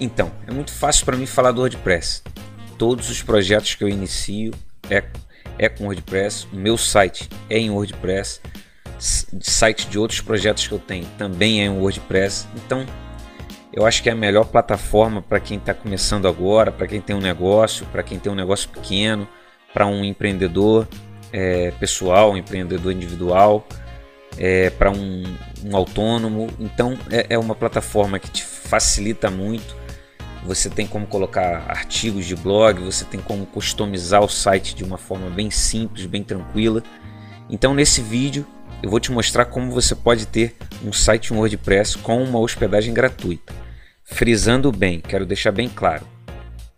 Então, é muito fácil para mim falar do WordPress. Todos os projetos que eu inicio é, é com WordPress. O meu site é em WordPress. Site de outros projetos que eu tenho também é em WordPress. Então, eu acho que é a melhor plataforma para quem está começando agora, para quem tem um negócio, para quem tem um negócio pequeno, para um empreendedor é, pessoal, um empreendedor individual, é, para um, um, autônomo. Então é, é uma plataforma que te facilita muito. Você tem como colocar artigos de blog, você tem como customizar o site de uma forma bem simples, bem tranquila. Então nesse vídeo eu vou te mostrar como você pode ter um site WordPress com uma hospedagem gratuita. Frisando bem, quero deixar bem claro.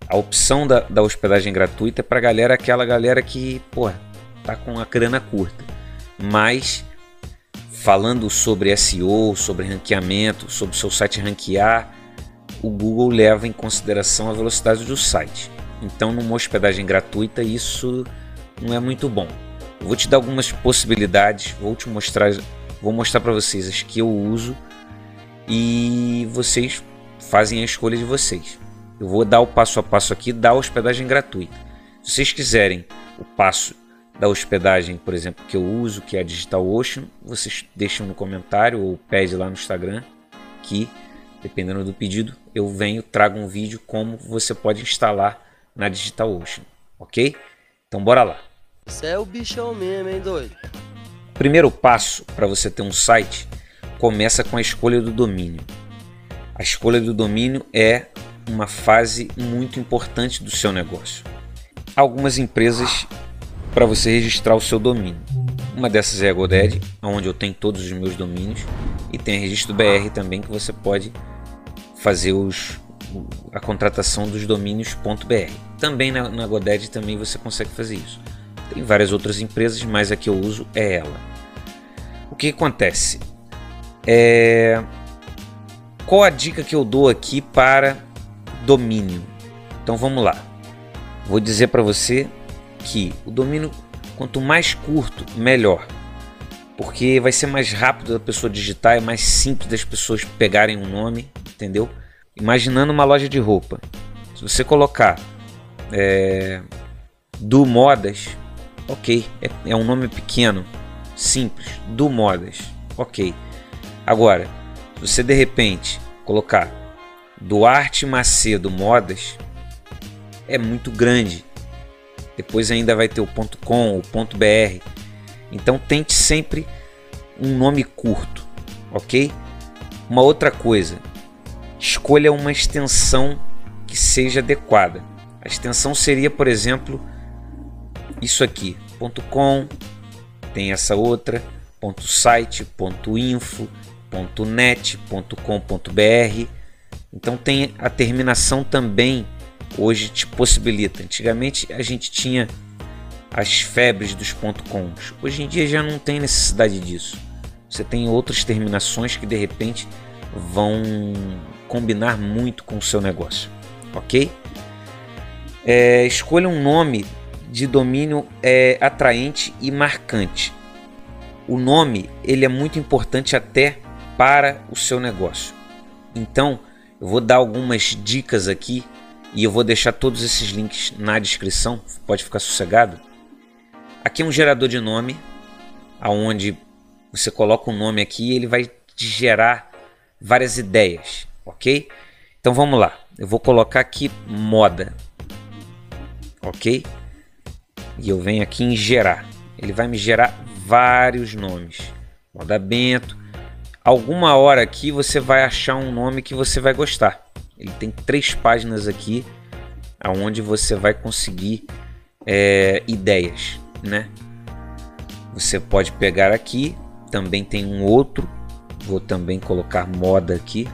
A opção da, da hospedagem gratuita é para galera, aquela galera que, pô, tá com a grana curta. Mas falando sobre SEO, sobre ranqueamento, sobre seu site ranquear, o Google leva em consideração a velocidade do site. Então, numa hospedagem gratuita, isso não é muito bom. Eu vou te dar algumas possibilidades, vou te mostrar, vou mostrar para vocês as que eu uso e vocês fazem a escolha de vocês. Eu vou dar o passo a passo aqui da hospedagem gratuita. Se vocês quiserem o passo da hospedagem, por exemplo, que eu uso, que é a DigitalOcean, vocês deixam no comentário ou pede lá no Instagram que, dependendo do pedido, eu venho, trago um vídeo como você pode instalar na DigitalOcean, ok? Então bora lá. Você é o bichão mesmo, hein, doido? Primeiro passo para você ter um site começa com a escolha do domínio. A escolha do domínio é uma fase muito importante do seu negócio. Algumas empresas para você registrar o seu domínio. Uma dessas é a GoDaddy, onde eu tenho todos os meus domínios, e tem a Registro BR também que você pode fazer os, a contratação dos domínios.br. Também na, na GoDaddy também você consegue fazer isso. Tem várias outras empresas, mas a que eu uso é ela. O que acontece? É... Qual a dica que eu dou aqui para domínio? Então vamos lá. Vou dizer para você que o domínio, quanto mais curto, melhor. Porque vai ser mais rápido da pessoa digitar, é mais simples das pessoas pegarem um nome, entendeu? Imaginando uma loja de roupa. Se você colocar é, do modas, ok, é, é um nome pequeno, simples, do modas, ok. Agora, se você de repente colocar Duarte Macedo Modas, é muito grande. Depois ainda vai ter o .com, o .br. Então tente sempre um nome curto, ok? Uma outra coisa, escolha uma extensão que seja adequada. A extensão seria, por exemplo, isso aqui, .com, tem essa outra, .site, .info, .net, .com.br. Então tem a terminação também hoje te possibilita. Antigamente a gente tinha as febres dos .coms. Hoje em dia já não tem necessidade disso. Você tem outras terminações que de repente vão combinar muito com o seu negócio, ok? É, escolha um nome de domínio é, atraente e marcante. O nome ele é muito importante até para o seu negócio. Então eu vou dar algumas dicas aqui e eu vou deixar todos esses links na descrição. Pode ficar sossegado. Aqui é um gerador de nome, aonde você coloca o um nome aqui e ele vai te gerar várias ideias, ok? Então vamos lá. Eu vou colocar aqui moda, ok? e eu venho aqui em gerar. Ele vai me gerar vários nomes. Moda Bento. Alguma hora aqui você vai achar um nome que você vai gostar. Ele tem três páginas aqui aonde você vai conseguir é, ideias, né? Você pode pegar aqui, também tem um outro, vou também colocar moda aqui.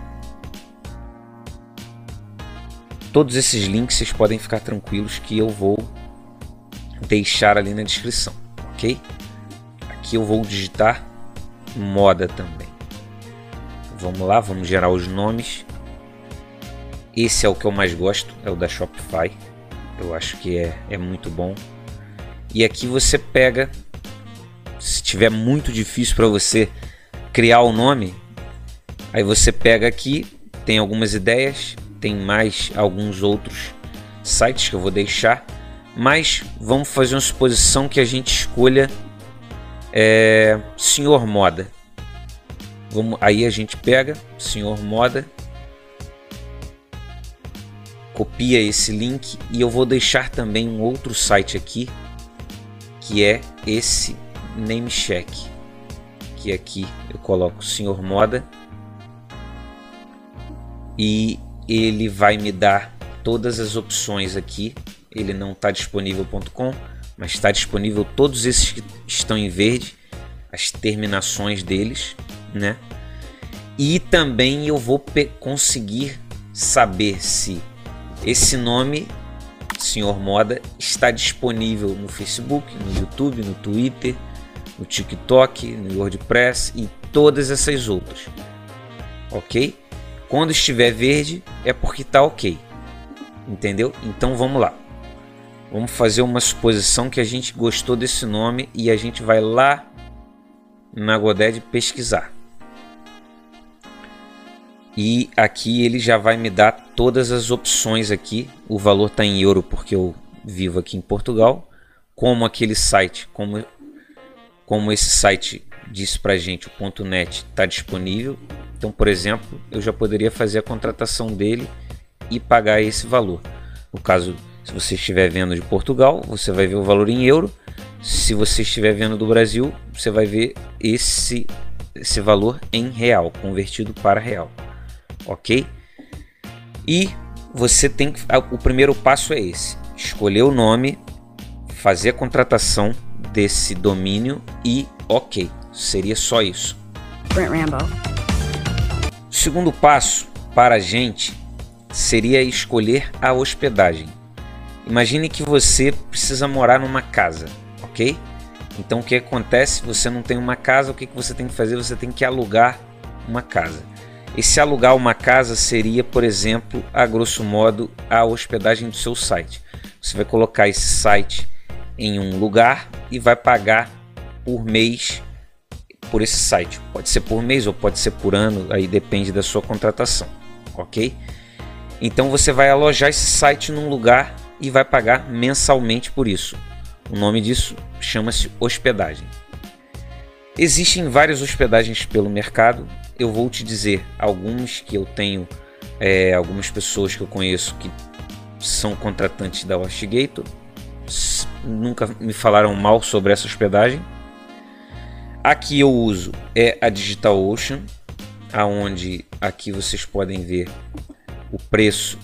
Todos esses links vocês podem ficar tranquilos que eu vou deixar ali na descrição, ok? Aqui eu vou digitar moda também. Vamos lá, vamos gerar os nomes. Esse é o que eu mais gosto, é o da Shopify. Eu acho que é, é muito bom. E aqui você pega, se tiver muito difícil para você criar o nome, aí você pega aqui, tem algumas ideias, tem mais alguns outros sites que eu vou deixar, mas vamos fazer uma suposição que a gente escolha é, Senhor Moda. Vamos, aí a gente pega Senhor Moda, copia esse link e eu vou deixar também um outro site aqui que é esse Namecheck que aqui eu coloco Senhor Moda e ele vai me dar todas as opções aqui. Ele não está disponível.com, mas está disponível todos esses que estão em verde, as terminações deles, né? E também eu vou conseguir saber se esse nome, Senhor Moda, está disponível no Facebook, no YouTube, no Twitter, no TikTok, no WordPress e todas essas outras. Ok? Quando estiver verde é porque está ok. Entendeu? Então vamos lá. Vamos fazer uma suposição que a gente gostou desse nome e a gente vai lá na Godad pesquisar. E aqui ele já vai me dar todas as opções aqui. O valor está em euro porque eu vivo aqui em Portugal. Como aquele site, como, como esse site disse para gente, o .net está disponível. Então, por exemplo, eu já poderia fazer a contratação dele e pagar esse valor. No caso, se você estiver vendo de Portugal, você vai ver o valor em euro. Se você estiver vendo do Brasil, você vai ver esse, esse valor em real, convertido para real. Ok? E você tem que. O primeiro passo é esse: escolher o nome, fazer a contratação desse domínio e ok. Seria só isso. Brent Rambo. O segundo passo para a gente seria escolher a hospedagem. Imagine que você precisa morar numa casa, ok? Então o que acontece? Você não tem uma casa, o que você tem que fazer? Você tem que alugar uma casa. Esse alugar uma casa seria, por exemplo, a grosso modo, a hospedagem do seu site. Você vai colocar esse site em um lugar e vai pagar por mês por esse site. Pode ser por mês ou pode ser por ano, aí depende da sua contratação, ok? Então você vai alojar esse site num lugar e vai pagar mensalmente por isso. O nome disso chama-se hospedagem. Existem várias hospedagens pelo mercado. Eu vou te dizer alguns que eu tenho, é, algumas pessoas que eu conheço que são contratantes da HostGator. Nunca me falaram mal sobre essa hospedagem Aqui eu uso é a DigitalOcean, aonde aqui vocês podem ver o preço.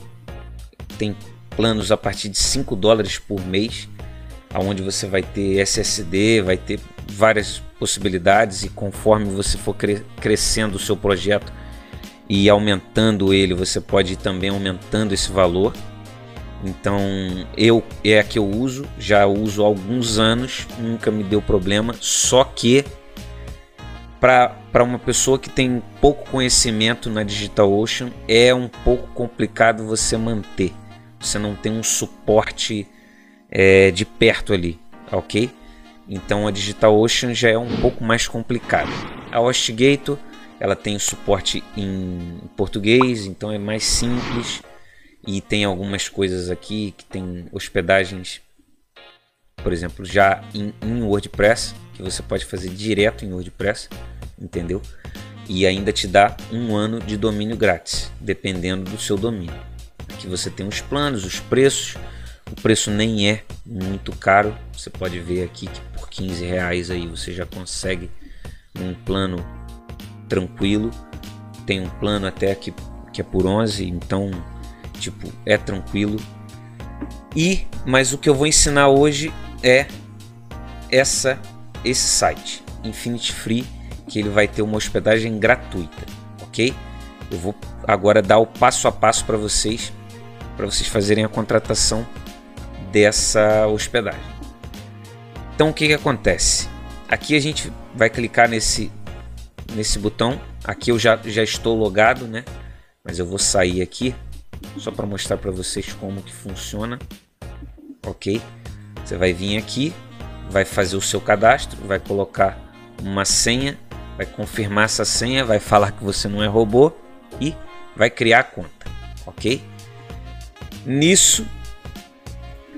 Tem planos a partir de 5 dólares por mês, aonde você vai ter SSD, vai ter várias possibilidades e conforme você for cre crescendo o seu projeto e aumentando ele, você pode ir também aumentando esse valor. Então eu é a que eu uso, já uso há alguns anos, nunca me deu problema, só que para uma pessoa que tem pouco conhecimento na DigitalOcean é um pouco complicado você manter. Você não tem um suporte é, de perto ali, ok? Então a DigitalOcean já é um pouco mais complicado. A HostGator ela tem suporte em português, então é mais simples e tem algumas coisas aqui que tem hospedagens, por exemplo, já em, em WordPress que você pode fazer direto em WordPress entendeu? E ainda te dá um ano de domínio grátis, dependendo do seu domínio. Aqui você tem os planos, os preços. O preço nem é muito caro. Você pode ver aqui que por 15 reais aí você já consegue um plano tranquilo. Tem um plano até que, que é por 11, então tipo é tranquilo. E mas o que eu vou ensinar hoje é essa esse site Infinity Free que ele vai ter uma hospedagem gratuita, ok? Eu vou agora dar o passo a passo para vocês, para vocês fazerem a contratação dessa hospedagem. Então o que, que acontece? Aqui a gente vai clicar nesse nesse botão. Aqui eu já, já estou logado, né? Mas eu vou sair aqui só para mostrar para vocês como que funciona. Ok? Você vai vir aqui, vai fazer o seu cadastro, vai colocar uma senha vai confirmar essa senha, vai falar que você não é robô e vai criar a conta. ok? Nisso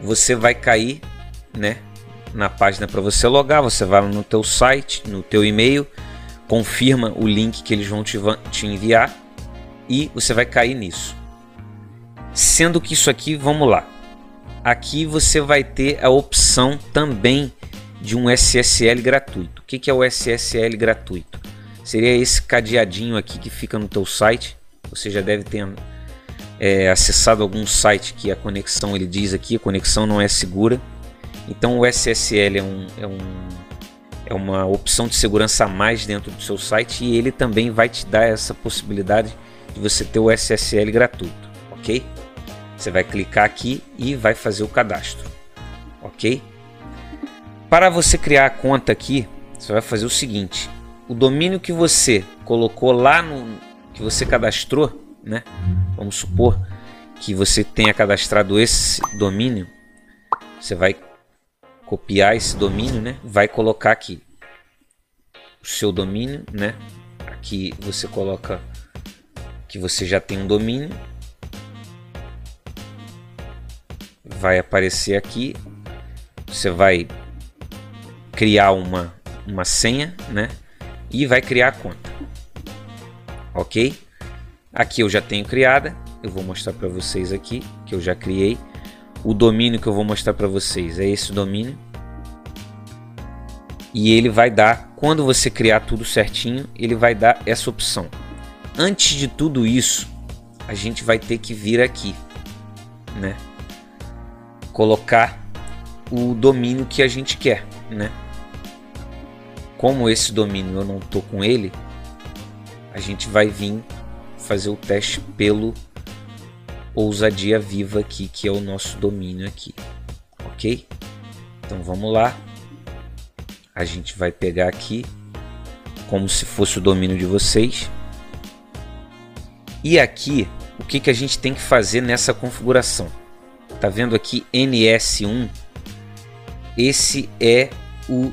você vai cair, né, na página para você logar. Você vai no teu site, no teu e-mail, confirma o link que eles vão te, te enviar e você vai cair nisso. Sendo que isso aqui, vamos lá. Aqui você vai ter a opção também de um SSL gratuito. O que é o SSL gratuito? Seria esse cadeadinho aqui que fica no teu site. Você já deve ter é, acessado algum site que a conexão ele diz aqui a conexão não é segura. Então o SSL é, um, é, um, é uma opção de segurança a mais dentro do seu site e ele também vai te dar essa possibilidade de você ter o SSL gratuito, ok? Você vai clicar aqui e vai fazer o cadastro, ok? Para você criar a conta aqui, você vai fazer o seguinte: o domínio que você colocou lá no que você cadastrou, né? Vamos supor que você tenha cadastrado esse domínio, você vai copiar esse domínio, né? Vai colocar aqui o seu domínio, né? Aqui você coloca que você já tem um domínio. Vai aparecer aqui. Você vai criar uma, uma senha, né? E vai criar a conta. Ok? Aqui eu já tenho criada. Eu vou mostrar para vocês aqui que eu já criei. O domínio que eu vou mostrar para vocês é esse domínio. E ele vai dar, quando você criar tudo certinho, ele vai dar essa opção. Antes de tudo isso, a gente vai ter que vir aqui, né? Colocar o domínio que a gente quer, né? Como esse domínio eu não tô com ele, a gente vai vir fazer o teste pelo ousadia viva aqui, que é o nosso domínio aqui, ok? Então vamos lá, a gente vai pegar aqui como se fosse o domínio de vocês e aqui, o que, que a gente tem que fazer nessa configuração? Tá vendo aqui NS1? Esse é o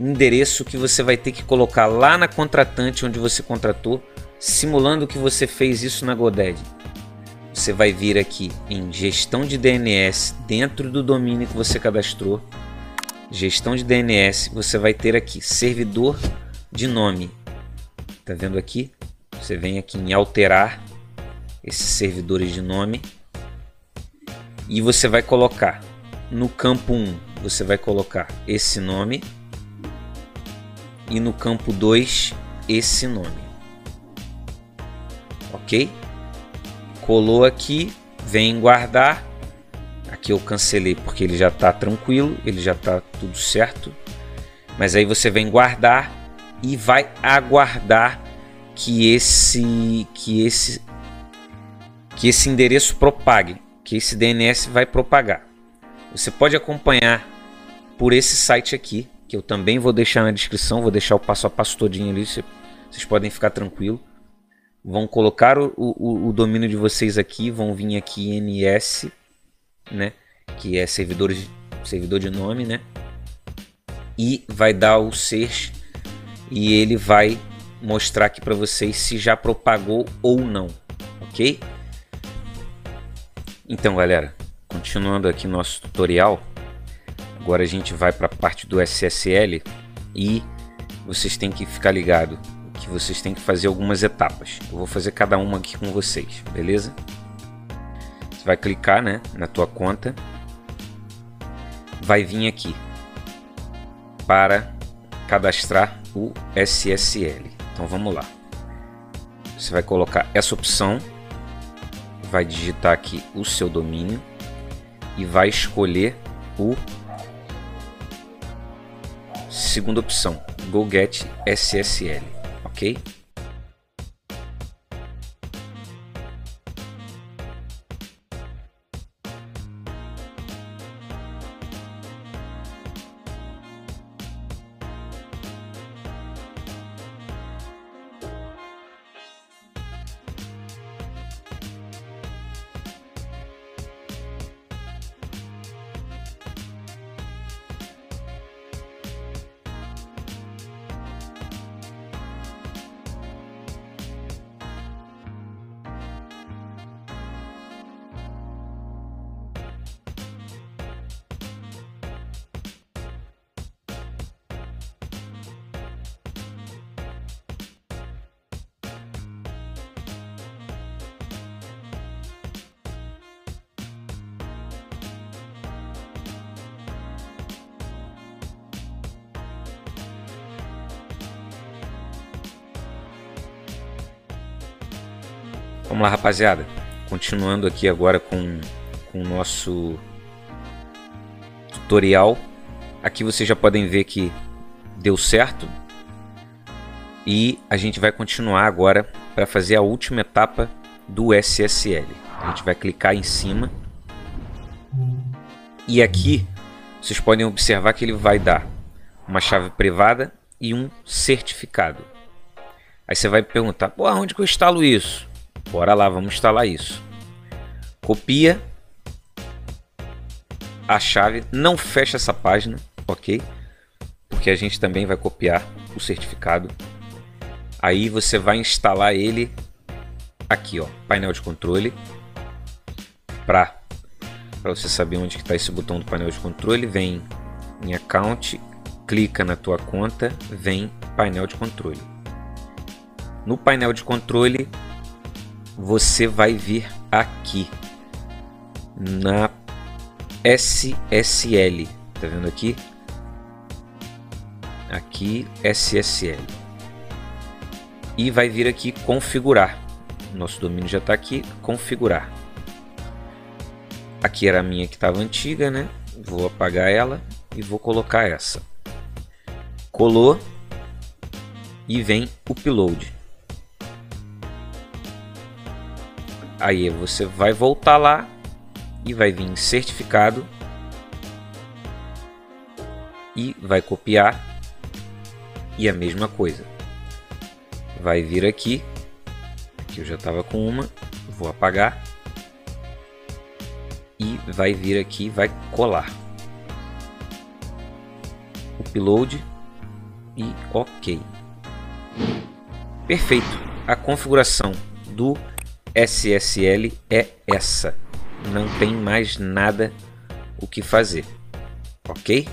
endereço que você vai ter que colocar lá na contratante onde você contratou, simulando que você fez isso na GoDaddy. Você vai vir aqui em gestão de DNS dentro do domínio que você cadastrou. Gestão de DNS, você vai ter aqui servidor de nome. Tá vendo aqui? Você vem aqui em alterar esses servidores de nome e você vai colocar no campo 1, você vai colocar esse nome e no campo 2 esse nome. OK? Colou aqui, vem guardar. Aqui eu cancelei porque ele já está tranquilo, ele já está tudo certo. Mas aí você vem guardar e vai aguardar que esse que esse que esse endereço propague, que esse DNS vai propagar. Você pode acompanhar por esse site aqui, que eu também vou deixar na descrição, vou deixar o passo a passo todinho ali, vocês podem ficar tranquilo. Vão colocar o, o, o domínio de vocês aqui, vão vir aqui NS, né, que é servidor de, servidor de nome, né, e vai dar o search e ele vai mostrar aqui para vocês se já propagou ou não, ok? Então, galera, continuando aqui nosso tutorial, agora a gente vai para a parte do SSL e vocês têm que ficar ligado que vocês têm que fazer algumas etapas. Eu vou fazer cada uma aqui com vocês, beleza? Você vai clicar, né, na tua conta, vai vir aqui para cadastrar o SSL. Então vamos lá. Você vai colocar essa opção, vai digitar aqui o seu domínio e vai escolher o segunda opção, GoGet SSL, ok? Vamos lá, rapaziada. Continuando aqui agora com, com o nosso tutorial. Aqui vocês já podem ver que deu certo. E a gente vai continuar agora para fazer a última etapa do SSL. A gente vai clicar em cima. E aqui vocês podem observar que ele vai dar uma chave privada e um certificado. Aí você vai perguntar, onde que eu instalo isso? Bora lá, vamos instalar isso. Copia a chave, não fecha essa página, ok? Porque a gente também vai copiar o certificado. Aí você vai instalar ele aqui, ó, painel de controle. Para para você saber onde está esse botão do painel de controle, vem em account, clica na tua conta, vem painel de controle. No painel de controle, você vai vir aqui na SSL, tá vendo aqui? Aqui SSL. E vai vir aqui configurar. Nosso domínio já está aqui, configurar. Aqui era a minha que estava antiga, né? Vou apagar ela e vou colocar essa. Colou e vem upload. Aí você vai voltar lá e vai vir certificado e vai copiar e a mesma coisa. Vai vir aqui, aqui eu já estava com uma, vou apagar e vai vir aqui, vai colar. Upload e OK. Perfeito. A configuração do SSL é essa. Não tem mais nada o que fazer. OK?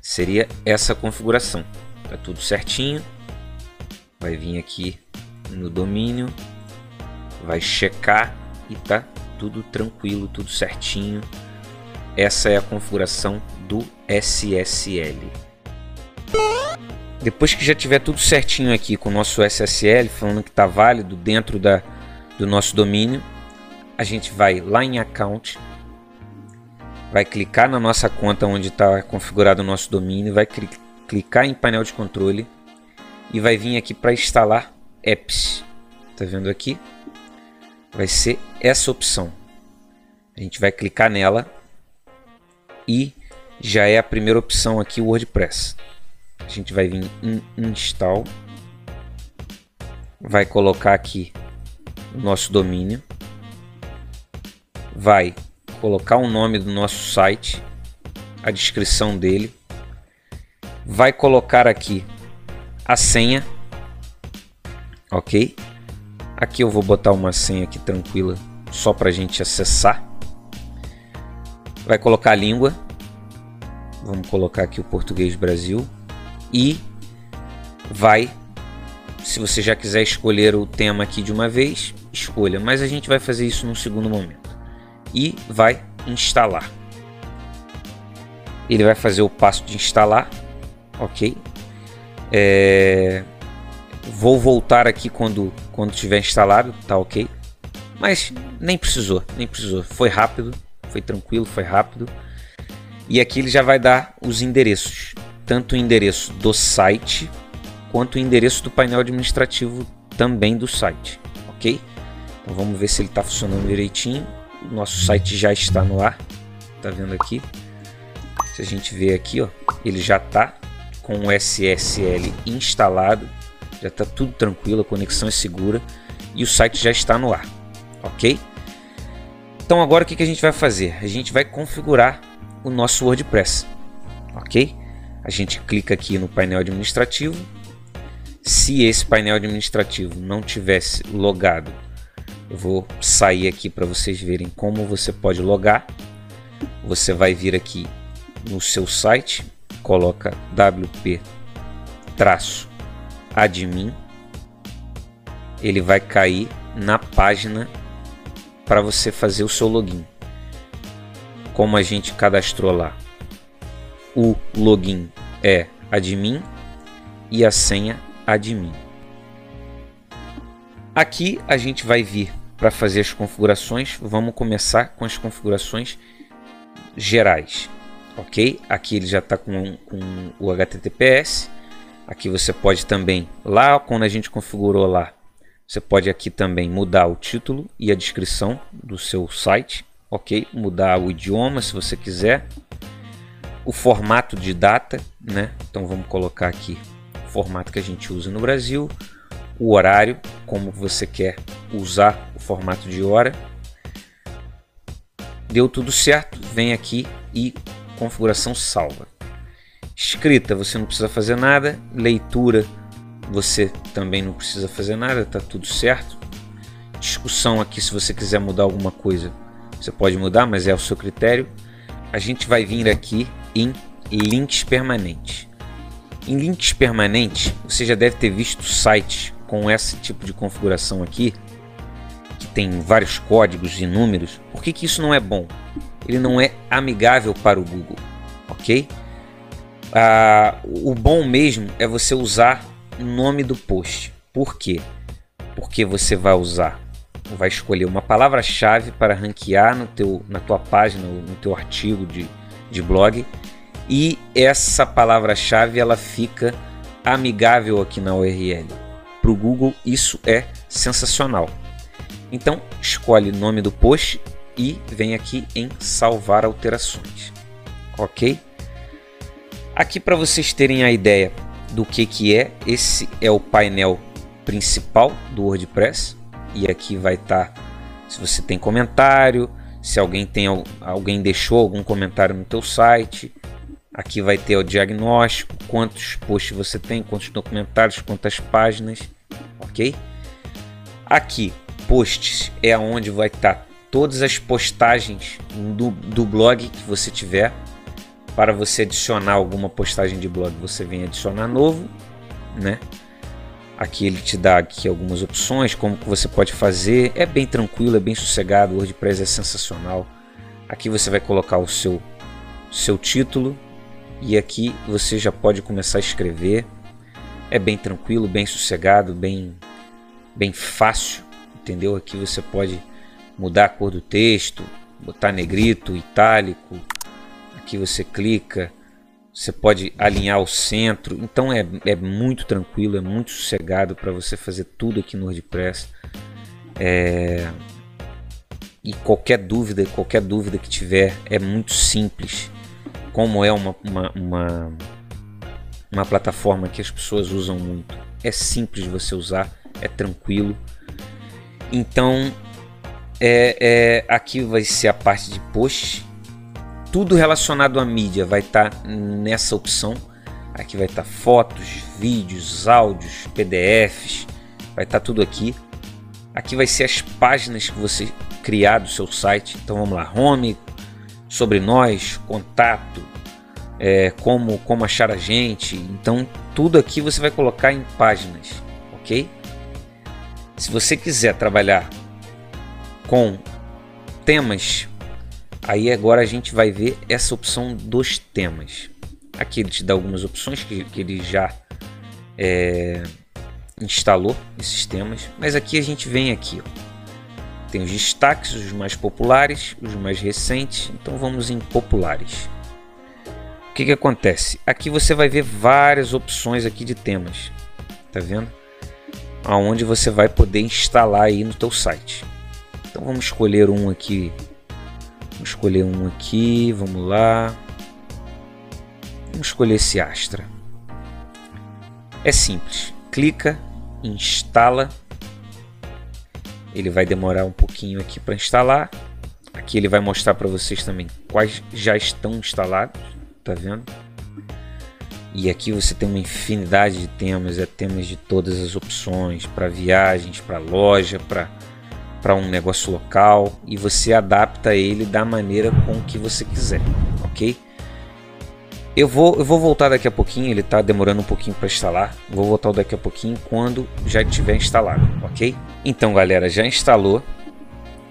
Seria essa configuração. Tá tudo certinho. Vai vir aqui no domínio, vai checar e tá tudo tranquilo, tudo certinho. Essa é a configuração do SSL. Depois que já tiver tudo certinho aqui com o nosso SSL, falando que está válido dentro da, do nosso domínio, a gente vai lá em Account, vai clicar na nossa conta onde está configurado o nosso domínio, vai clicar em painel de controle e vai vir aqui para instalar apps. Tá vendo aqui? vai ser essa opção. A gente vai clicar nela e já é a primeira opção aqui o WordPress. A gente vai vir em install, vai colocar aqui nosso domínio, vai colocar o nome do nosso site, a descrição dele, vai colocar aqui a senha, ok? Aqui eu vou botar uma senha aqui tranquila, só para a gente acessar. Vai colocar a língua. Vamos colocar aqui o português Brasil. E vai, se você já quiser escolher o tema aqui de uma vez, escolha. Mas a gente vai fazer isso num segundo momento. E vai instalar. Ele vai fazer o passo de instalar, ok? É, Vou voltar aqui quando, quando tiver instalado, tá ok? Mas nem precisou, nem precisou. Foi rápido, foi tranquilo, foi rápido. E aqui ele já vai dar os endereços, tanto o endereço do site quanto o endereço do painel administrativo também do site, ok? Vamos ver se ele está funcionando direitinho. Nosso site já está no ar, tá vendo aqui? Se a gente ver aqui, ó, ele já está com o SSL instalado já está tudo tranquilo, a conexão é segura e o site já está no ar, ok? Então agora o que a gente vai fazer? A gente vai configurar o nosso WordPress, ok? A gente clica aqui no painel administrativo. Se esse painel administrativo não tivesse logado, eu vou sair aqui para vocês verem como você pode logar. Você vai vir aqui no seu site, coloca wp traço admin, ele vai cair na página para você fazer o seu login. Como a gente cadastrou lá, o login é admin e a senha admin. Aqui a gente vai vir para fazer as configurações, vamos começar com as configurações gerais, ok? Aqui ele já está com, com o HTTPS. Aqui você pode também, lá quando a gente configurou lá, você pode aqui também mudar o título e a descrição do seu site, ok? Mudar o idioma se você quiser, o formato de data, né? Então vamos colocar aqui o formato que a gente usa no Brasil, o horário, como você quer usar o formato de hora. Deu tudo certo, vem aqui e configuração salva. Escrita, você não precisa fazer nada. Leitura, você também não precisa fazer nada, tá tudo certo. Discussão aqui, se você quiser mudar alguma coisa, você pode mudar, mas é o seu critério. A gente vai vir aqui em links permanentes. Em links permanentes, você já deve ter visto sites com esse tipo de configuração aqui, que tem vários códigos e números. Por que, que isso não é bom? Ele não é amigável para o Google, ok? Ah, o bom mesmo é você usar o nome do post. Por quê? Porque você vai usar, vai escolher uma palavra-chave para ranquear no teu, na tua página, no teu artigo de, de blog e essa palavra-chave ela fica amigável aqui na URL. Para o Google isso é sensacional. Então escolhe nome do post e vem aqui em salvar alterações. Ok? Aqui para vocês terem a ideia do que, que é, esse é o painel principal do WordPress e aqui vai estar tá, se você tem comentário, se alguém tem alguém deixou algum comentário no teu site, Aqui vai ter o diagnóstico, quantos posts você tem, quantos documentários, quantas páginas, ok? Aqui, posts é onde vai estar todas as postagens do, do blog que você tiver. Para você adicionar alguma postagem de blog, você vem adicionar novo, né? Aqui ele te dá aqui algumas opções, como que você pode fazer. É bem tranquilo, é bem sossegado. O WordPress é sensacional. Aqui você vai colocar o seu seu título, e aqui você já pode começar a escrever. É bem tranquilo, bem sossegado, bem, bem fácil, entendeu? Aqui você pode mudar a cor do texto, botar negrito, itálico. Aqui você clica, você pode alinhar o centro. Então é, é muito tranquilo, é muito sossegado para você fazer tudo aqui no WordPress. É... E qualquer dúvida, qualquer dúvida que tiver, é muito simples como é uma, uma, uma, uma plataforma que as pessoas usam muito. É simples você usar, é tranquilo. Então, é, é, aqui vai ser a parte de post. Tudo relacionado à mídia vai estar tá nessa opção. Aqui vai estar tá fotos, vídeos, áudios, PDFs, vai estar tá tudo aqui. Aqui vai ser as páginas que você criar do seu site. Então vamos lá, home, sobre nós, contato, é, como, como achar a gente. Então, tudo aqui você vai colocar em páginas, ok? Se você quiser trabalhar com temas, aí agora a gente vai ver essa opção dos temas. Aqui ele te dá algumas opções que, que ele já é, instalou esses temas, mas aqui a gente vem aqui, ó. Tem os destaques, os mais populares, os mais recentes. Então vamos em populares. O que, que acontece? Aqui você vai ver várias opções aqui de temas. Tá vendo? Aonde você vai poder instalar aí no teu site. Então vamos escolher um aqui. Vamos escolher um aqui. Vamos lá. Vamos escolher esse Astra. É simples. Clica, instala ele vai demorar um pouquinho aqui para instalar. Aqui ele vai mostrar para vocês também quais já estão instalados, tá vendo? E aqui você tem uma infinidade de temas, é temas de todas as opções, para viagens, para loja, para para um negócio local e você adapta ele da maneira com que você quiser, ok? Eu vou, eu vou voltar daqui a pouquinho, ele está demorando um pouquinho para instalar. Vou voltar daqui a pouquinho quando já tiver instalado, ok? Então, galera, já instalou.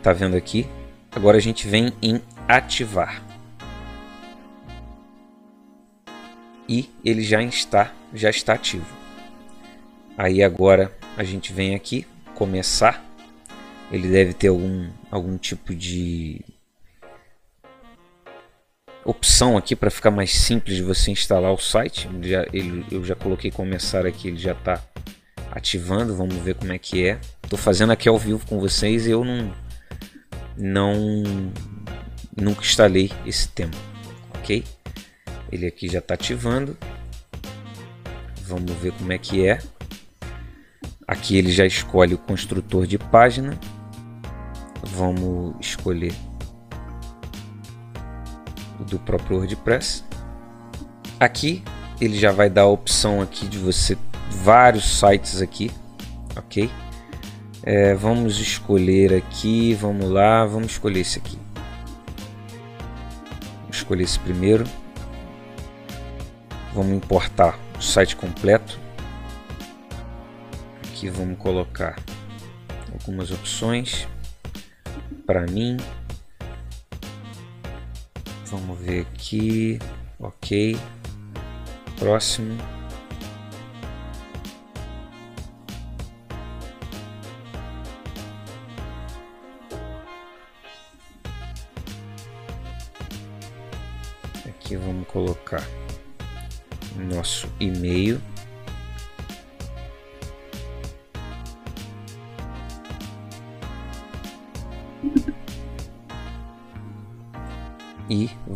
Tá vendo aqui? Agora a gente vem em ativar. E ele já está, já está ativo. Aí agora a gente vem aqui, começar. Ele deve ter algum, algum tipo de opção aqui para ficar mais simples de você instalar o site. Já, ele, eu já coloquei começar aqui, ele já está ativando. Vamos ver como é que é. Estou fazendo aqui ao vivo com vocês e eu não, não nunca instalei esse tema, ok? Ele aqui já está ativando. Vamos ver como é que é. Aqui ele já escolhe o construtor de página. Vamos escolher do próprio WordPress. Aqui ele já vai dar a opção aqui de você vários sites aqui, ok? É, vamos escolher aqui, vamos lá, vamos escolher esse aqui. Vou escolher esse primeiro. Vamos importar o site completo. Aqui vamos colocar algumas opções para mim Vamos ver aqui. Ok. Próximo. Aqui vamos colocar nosso e-mail.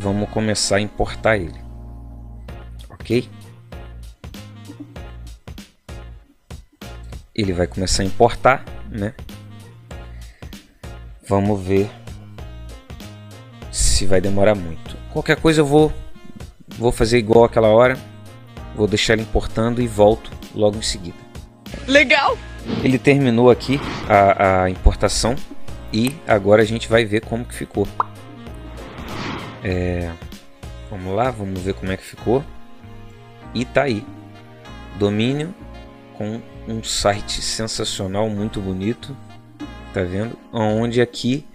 Vamos começar a importar ele. Ok? Ele vai começar a importar, né? Vamos ver se vai demorar muito. Qualquer coisa eu vou vou fazer igual aquela hora. Vou deixar ele importando e volto logo em seguida. Legal! Ele terminou aqui a, a importação e agora a gente vai ver como que ficou. É, vamos lá, vamos ver como é que ficou. E tá aí. Domínio com um site sensacional, muito bonito. Tá vendo? Onde aqui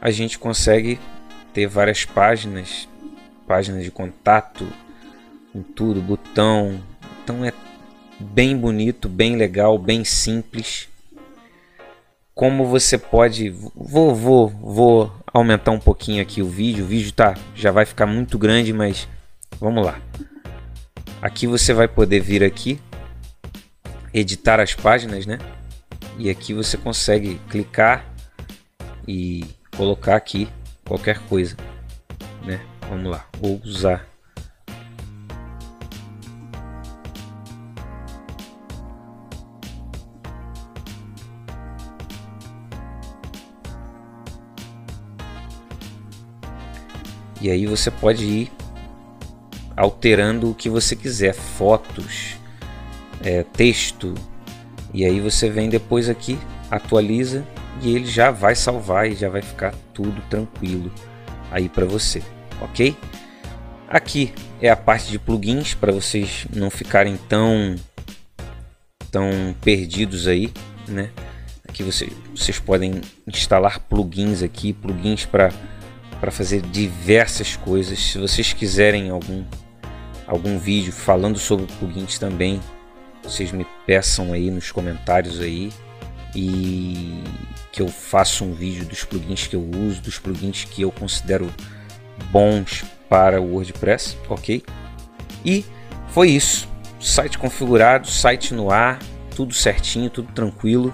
a gente consegue ter várias páginas, páginas de contato, com tudo, botão. Então é bem bonito, bem legal, bem simples. Como você pode, vou, vou, vou aumentar um pouquinho aqui o vídeo. O vídeo tá, já vai ficar muito grande, mas vamos lá. Aqui você vai poder vir aqui, editar as páginas, né? E aqui você consegue clicar e colocar aqui qualquer coisa, né? Vamos lá, vou usar E aí você pode ir alterando o que você quiser, fotos, é, texto. E aí você vem depois aqui, atualiza e ele já vai salvar e já vai ficar tudo tranquilo aí para você, ok? Aqui é a parte de plugins para vocês não ficarem tão tão perdidos aí, né? Aqui você, vocês podem instalar plugins aqui, plugins para para fazer diversas coisas. Se vocês quiserem algum algum vídeo falando sobre plugins também, vocês me peçam aí nos comentários aí e que eu faça um vídeo dos plugins que eu uso, dos plugins que eu considero bons para o WordPress, ok? E foi isso. Site configurado, site no ar, tudo certinho, tudo tranquilo.